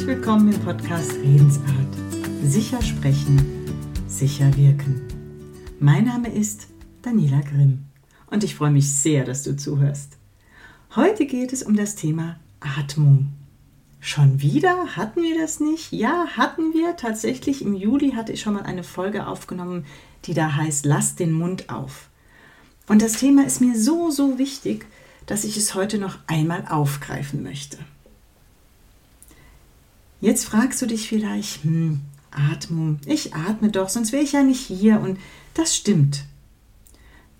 Herzlich willkommen im Podcast Redensart. Sicher sprechen, sicher wirken. Mein Name ist Daniela Grimm und ich freue mich sehr, dass du zuhörst. Heute geht es um das Thema Atmung. Schon wieder? Hatten wir das nicht? Ja, hatten wir. Tatsächlich im Juli hatte ich schon mal eine Folge aufgenommen, die da heißt Lass den Mund auf. Und das Thema ist mir so, so wichtig, dass ich es heute noch einmal aufgreifen möchte. Jetzt fragst du dich vielleicht, hm, Atmung, ich atme doch, sonst wäre ich ja nicht hier und das stimmt.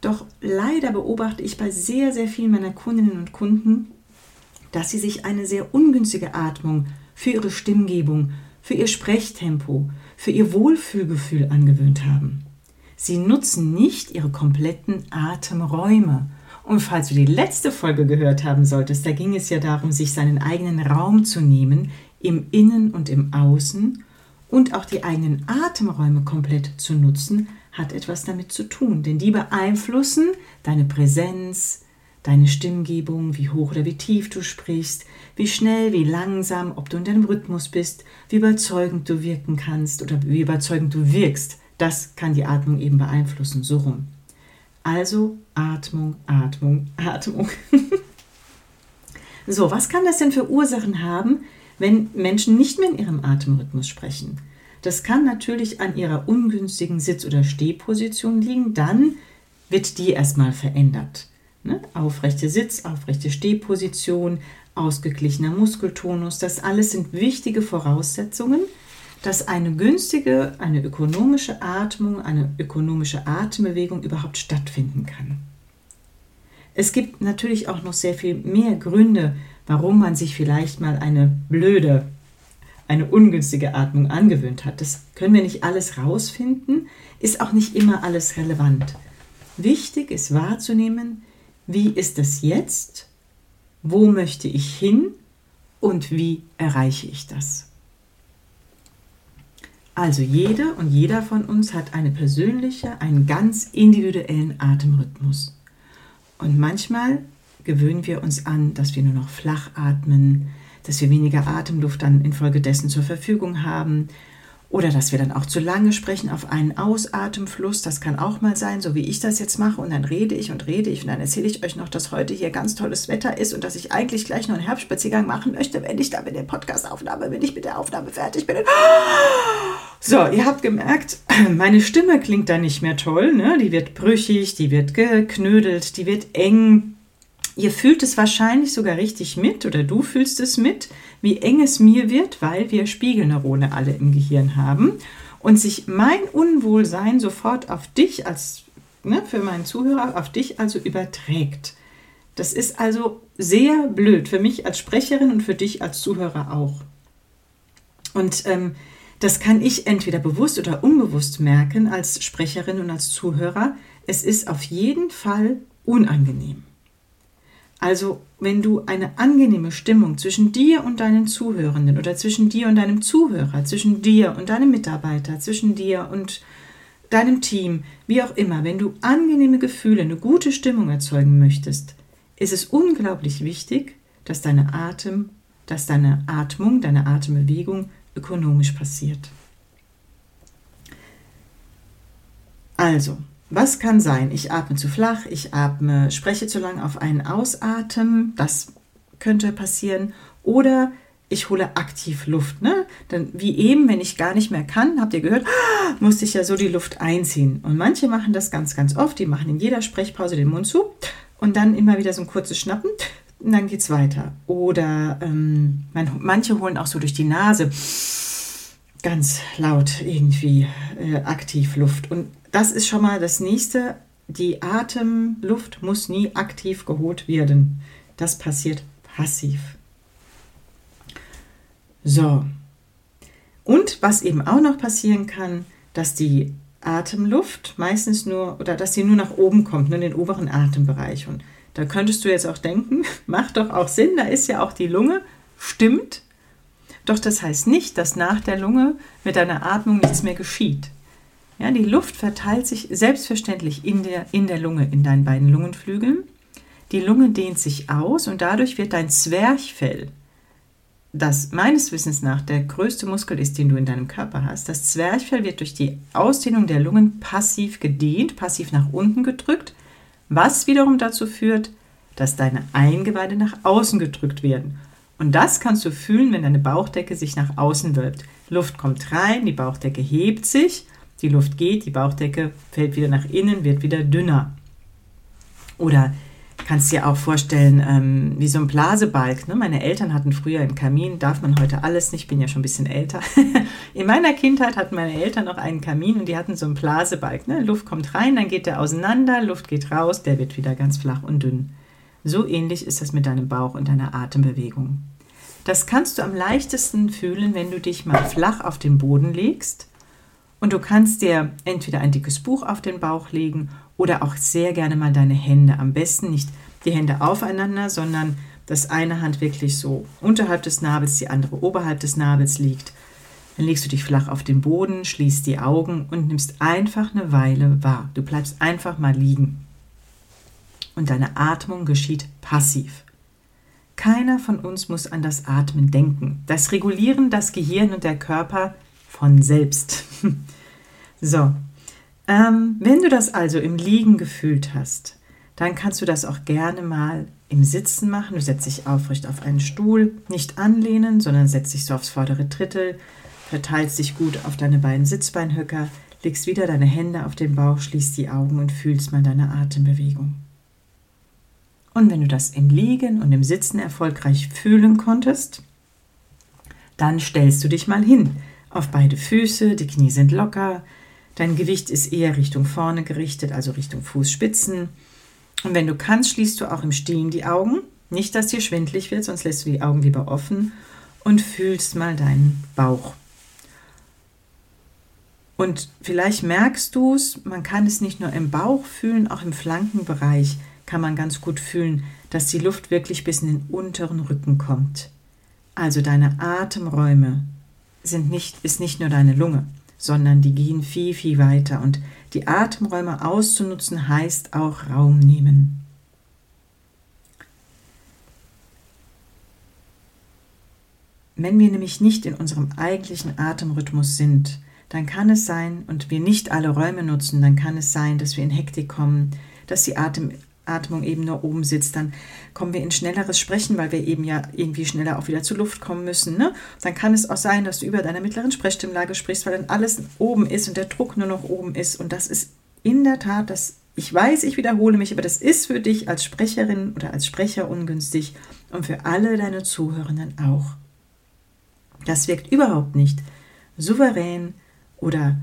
Doch leider beobachte ich bei sehr, sehr vielen meiner Kundinnen und Kunden, dass sie sich eine sehr ungünstige Atmung für ihre Stimmgebung, für ihr Sprechtempo, für ihr Wohlfühlgefühl angewöhnt haben. Sie nutzen nicht ihre kompletten Atemräume. Und falls du die letzte Folge gehört haben solltest, da ging es ja darum, sich seinen eigenen Raum zu nehmen, im Innen und im Außen und auch die eigenen Atemräume komplett zu nutzen, hat etwas damit zu tun, denn die beeinflussen deine Präsenz, deine Stimmgebung, wie hoch oder wie tief du sprichst, wie schnell, wie langsam, ob du in deinem Rhythmus bist, wie überzeugend du wirken kannst oder wie überzeugend du wirkst. Das kann die Atmung eben beeinflussen, so rum. Also Atmung, Atmung, Atmung. so, was kann das denn für Ursachen haben, wenn Menschen nicht mehr in ihrem Atemrhythmus sprechen. Das kann natürlich an ihrer ungünstigen Sitz- oder Stehposition liegen. Dann wird die erstmal verändert. Ne? Aufrechte Sitz, aufrechte Stehposition, ausgeglichener Muskeltonus, das alles sind wichtige Voraussetzungen, dass eine günstige, eine ökonomische Atmung, eine ökonomische Atembewegung überhaupt stattfinden kann. Es gibt natürlich auch noch sehr viel mehr Gründe, warum man sich vielleicht mal eine blöde, eine ungünstige Atmung angewöhnt hat. Das können wir nicht alles rausfinden, ist auch nicht immer alles relevant. Wichtig ist wahrzunehmen, wie ist es jetzt, wo möchte ich hin und wie erreiche ich das. Also jede und jeder von uns hat eine persönliche, einen ganz individuellen Atemrhythmus. Und manchmal gewöhnen wir uns an, dass wir nur noch flach atmen, dass wir weniger Atemluft dann infolgedessen zur Verfügung haben oder dass wir dann auch zu lange sprechen auf einen Ausatemfluss. Das kann auch mal sein, so wie ich das jetzt mache. Und dann rede ich und rede ich und dann erzähle ich euch noch, dass heute hier ganz tolles Wetter ist und dass ich eigentlich gleich noch einen Herbstspaziergang machen möchte, wenn ich da mit der Podcastaufnahme, wenn ich mit der Aufnahme fertig bin. So, ihr habt gemerkt, meine Stimme klingt da nicht mehr toll. Ne? Die wird brüchig, die wird geknödelt, die wird eng. Ihr fühlt es wahrscheinlich sogar richtig mit oder du fühlst es mit, wie eng es mir wird, weil wir Spiegelneurone alle im Gehirn haben und sich mein Unwohlsein sofort auf dich als, ne, für meinen Zuhörer, auf dich also überträgt. Das ist also sehr blöd für mich als Sprecherin und für dich als Zuhörer auch. Und ähm, das kann ich entweder bewusst oder unbewusst merken als Sprecherin und als Zuhörer. Es ist auf jeden Fall unangenehm. Also wenn du eine angenehme Stimmung zwischen dir und deinen Zuhörenden oder zwischen dir und deinem Zuhörer, zwischen dir und deinem Mitarbeiter, zwischen dir und deinem Team, wie auch immer, wenn du angenehme Gefühle, eine gute Stimmung erzeugen möchtest, ist es unglaublich wichtig, dass deine Atem, dass deine Atmung, deine Atembewegung ökonomisch passiert. Also, was kann sein? Ich atme zu flach, ich atme, spreche zu lang auf einen Ausatmen, das könnte passieren. Oder ich hole aktiv Luft. Ne? Dann, wie eben, wenn ich gar nicht mehr kann, habt ihr gehört, musste ich ja so die Luft einziehen. Und manche machen das ganz, ganz oft. Die machen in jeder Sprechpause den Mund zu und dann immer wieder so ein kurzes Schnappen und dann geht es weiter. Oder ähm, man, manche holen auch so durch die Nase ganz laut irgendwie äh, aktiv Luft. Und das ist schon mal das nächste. Die Atemluft muss nie aktiv geholt werden. Das passiert passiv. So. Und was eben auch noch passieren kann, dass die Atemluft meistens nur oder dass sie nur nach oben kommt, nur in den oberen Atembereich. Und da könntest du jetzt auch denken, macht doch auch Sinn, da ist ja auch die Lunge, stimmt. Doch das heißt nicht, dass nach der Lunge mit deiner Atmung nichts mehr geschieht. Ja, die Luft verteilt sich selbstverständlich in der, in der Lunge, in deinen beiden Lungenflügeln. Die Lunge dehnt sich aus und dadurch wird dein Zwerchfell das meines Wissens nach der größte Muskel ist, den du in deinem Körper hast. Das Zwerchfell wird durch die Ausdehnung der Lungen passiv gedehnt, passiv nach unten gedrückt, was wiederum dazu führt, dass deine Eingeweide nach außen gedrückt werden. Und das kannst du fühlen, wenn deine Bauchdecke sich nach außen wölbt. Luft kommt rein, die Bauchdecke hebt sich, die Luft geht, die Bauchdecke fällt wieder nach innen, wird wieder dünner. Oder kannst dir auch vorstellen, ähm, wie so ein Blasebalg. Ne? Meine Eltern hatten früher einen Kamin, darf man heute alles nicht, bin ja schon ein bisschen älter. In meiner Kindheit hatten meine Eltern noch einen Kamin und die hatten so einen Blasebalg. Ne? Luft kommt rein, dann geht der auseinander, Luft geht raus, der wird wieder ganz flach und dünn. So ähnlich ist das mit deinem Bauch und deiner Atembewegung. Das kannst du am leichtesten fühlen, wenn du dich mal flach auf den Boden legst. Und du kannst dir entweder ein dickes Buch auf den Bauch legen oder auch sehr gerne mal deine Hände. Am besten nicht die Hände aufeinander, sondern dass eine Hand wirklich so unterhalb des Nabels, die andere oberhalb des Nabels liegt. Dann legst du dich flach auf den Boden, schließt die Augen und nimmst einfach eine Weile wahr. Du bleibst einfach mal liegen. Und deine Atmung geschieht passiv. Keiner von uns muss an das Atmen denken. Das regulieren das Gehirn und der Körper von selbst. so, ähm, wenn du das also im Liegen gefühlt hast, dann kannst du das auch gerne mal im Sitzen machen. Du setzt dich aufrecht auf einen Stuhl, nicht anlehnen, sondern setzt dich so aufs vordere Drittel, verteilst dich gut auf deine beiden Sitzbeinhöcker, legst wieder deine Hände auf den Bauch, schließt die Augen und fühlst mal deine Atembewegung. Und wenn du das im Liegen und im Sitzen erfolgreich fühlen konntest, dann stellst du dich mal hin auf beide Füße, die Knie sind locker, Dein Gewicht ist eher Richtung vorne gerichtet, also Richtung Fußspitzen. Und wenn du kannst, schließt du auch im Stehen die Augen. Nicht, dass dir schwindlig wird, sonst lässt du die Augen lieber offen und fühlst mal deinen Bauch. Und vielleicht merkst du es, man kann es nicht nur im Bauch fühlen, auch im Flankenbereich kann man ganz gut fühlen, dass die Luft wirklich bis in den unteren Rücken kommt. Also deine Atemräume sind nicht, ist nicht nur deine Lunge sondern die gehen viel, viel weiter. Und die Atemräume auszunutzen heißt auch Raum nehmen. Wenn wir nämlich nicht in unserem eigentlichen Atemrhythmus sind, dann kann es sein, und wir nicht alle Räume nutzen, dann kann es sein, dass wir in Hektik kommen, dass die Atem Atmung eben nur oben sitzt, dann kommen wir in schnelleres Sprechen, weil wir eben ja irgendwie schneller auch wieder zur Luft kommen müssen. Ne? Dann kann es auch sein, dass du über deiner mittleren Sprechstimmlage sprichst, weil dann alles oben ist und der Druck nur noch oben ist. Und das ist in der Tat, das, ich weiß, ich wiederhole mich, aber das ist für dich als Sprecherin oder als Sprecher ungünstig und für alle deine Zuhörenden auch. Das wirkt überhaupt nicht souverän oder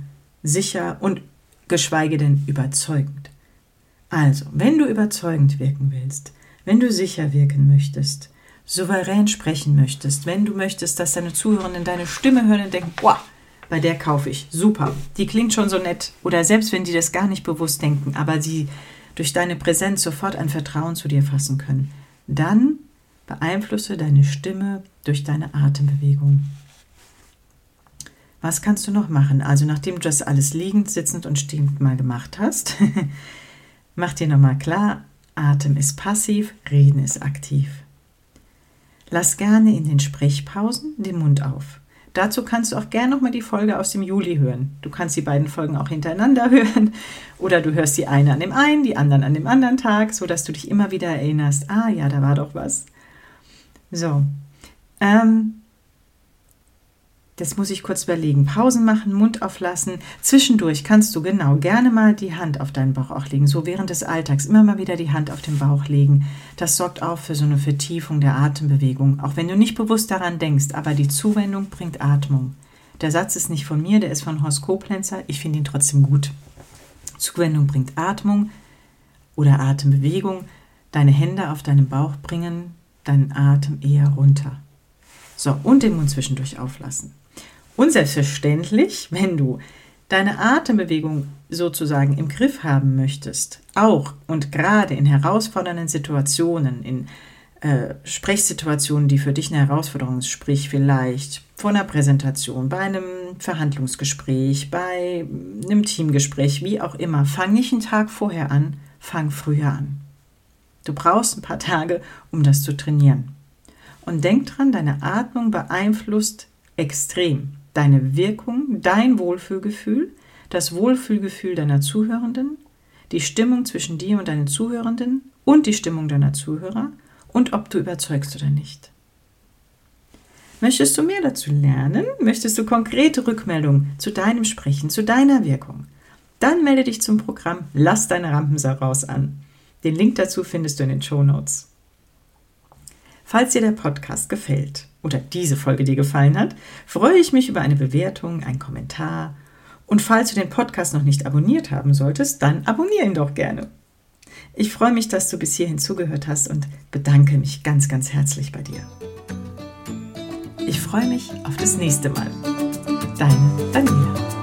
sicher und geschweige denn überzeugend. Also, wenn du überzeugend wirken willst, wenn du sicher wirken möchtest, souverän sprechen möchtest, wenn du möchtest, dass deine Zuhörenden deine Stimme hören und denken, boah, bei der kaufe ich, super, die klingt schon so nett, oder selbst wenn die das gar nicht bewusst denken, aber sie durch deine Präsenz sofort ein Vertrauen zu dir fassen können, dann beeinflusse deine Stimme durch deine Atembewegung. Was kannst du noch machen? Also nachdem du das alles liegend, sitzend und stehend mal gemacht hast, Mach dir nochmal klar, Atem ist passiv, Reden ist aktiv. Lass gerne in den Sprechpausen den Mund auf. Dazu kannst du auch gerne nochmal die Folge aus dem Juli hören. Du kannst die beiden Folgen auch hintereinander hören oder du hörst die eine an dem einen, die anderen an dem anderen Tag, sodass du dich immer wieder erinnerst, ah ja, da war doch was. So, ähm, das muss ich kurz überlegen. Pausen machen, Mund auflassen. Zwischendurch kannst du genau gerne mal die Hand auf deinen Bauch auch legen. So während des Alltags immer mal wieder die Hand auf den Bauch legen. Das sorgt auch für so eine Vertiefung der Atembewegung. Auch wenn du nicht bewusst daran denkst, aber die Zuwendung bringt Atmung. Der Satz ist nicht von mir, der ist von Horst Koblenzer. Ich finde ihn trotzdem gut. Zuwendung bringt Atmung oder Atembewegung. Deine Hände auf deinen Bauch bringen deinen Atem eher runter. So, und den Mund zwischendurch auflassen. Und selbstverständlich, wenn du deine Atembewegung sozusagen im Griff haben möchtest, auch und gerade in herausfordernden Situationen, in äh, Sprechsituationen, die für dich eine Herausforderung sind, sprich vielleicht vor einer Präsentation, bei einem Verhandlungsgespräch, bei einem Teamgespräch, wie auch immer, fang nicht einen Tag vorher an, fang früher an. Du brauchst ein paar Tage, um das zu trainieren. Und denk dran, deine Atmung beeinflusst extrem deine Wirkung, dein Wohlfühlgefühl, das Wohlfühlgefühl deiner Zuhörenden, die Stimmung zwischen dir und deinen Zuhörenden und die Stimmung deiner Zuhörer und ob du überzeugst oder nicht. Möchtest du mehr dazu lernen? Möchtest du konkrete Rückmeldungen zu deinem Sprechen, zu deiner Wirkung? Dann melde dich zum Programm Lass deine Rampensau raus an. Den Link dazu findest du in den Show Notes. Falls dir der Podcast gefällt oder diese Folge dir gefallen hat, freue ich mich über eine Bewertung, einen Kommentar. Und falls du den Podcast noch nicht abonniert haben solltest, dann abonniere ihn doch gerne. Ich freue mich, dass du bis hierhin zugehört hast und bedanke mich ganz, ganz herzlich bei dir. Ich freue mich auf das nächste Mal. Deine Daniela.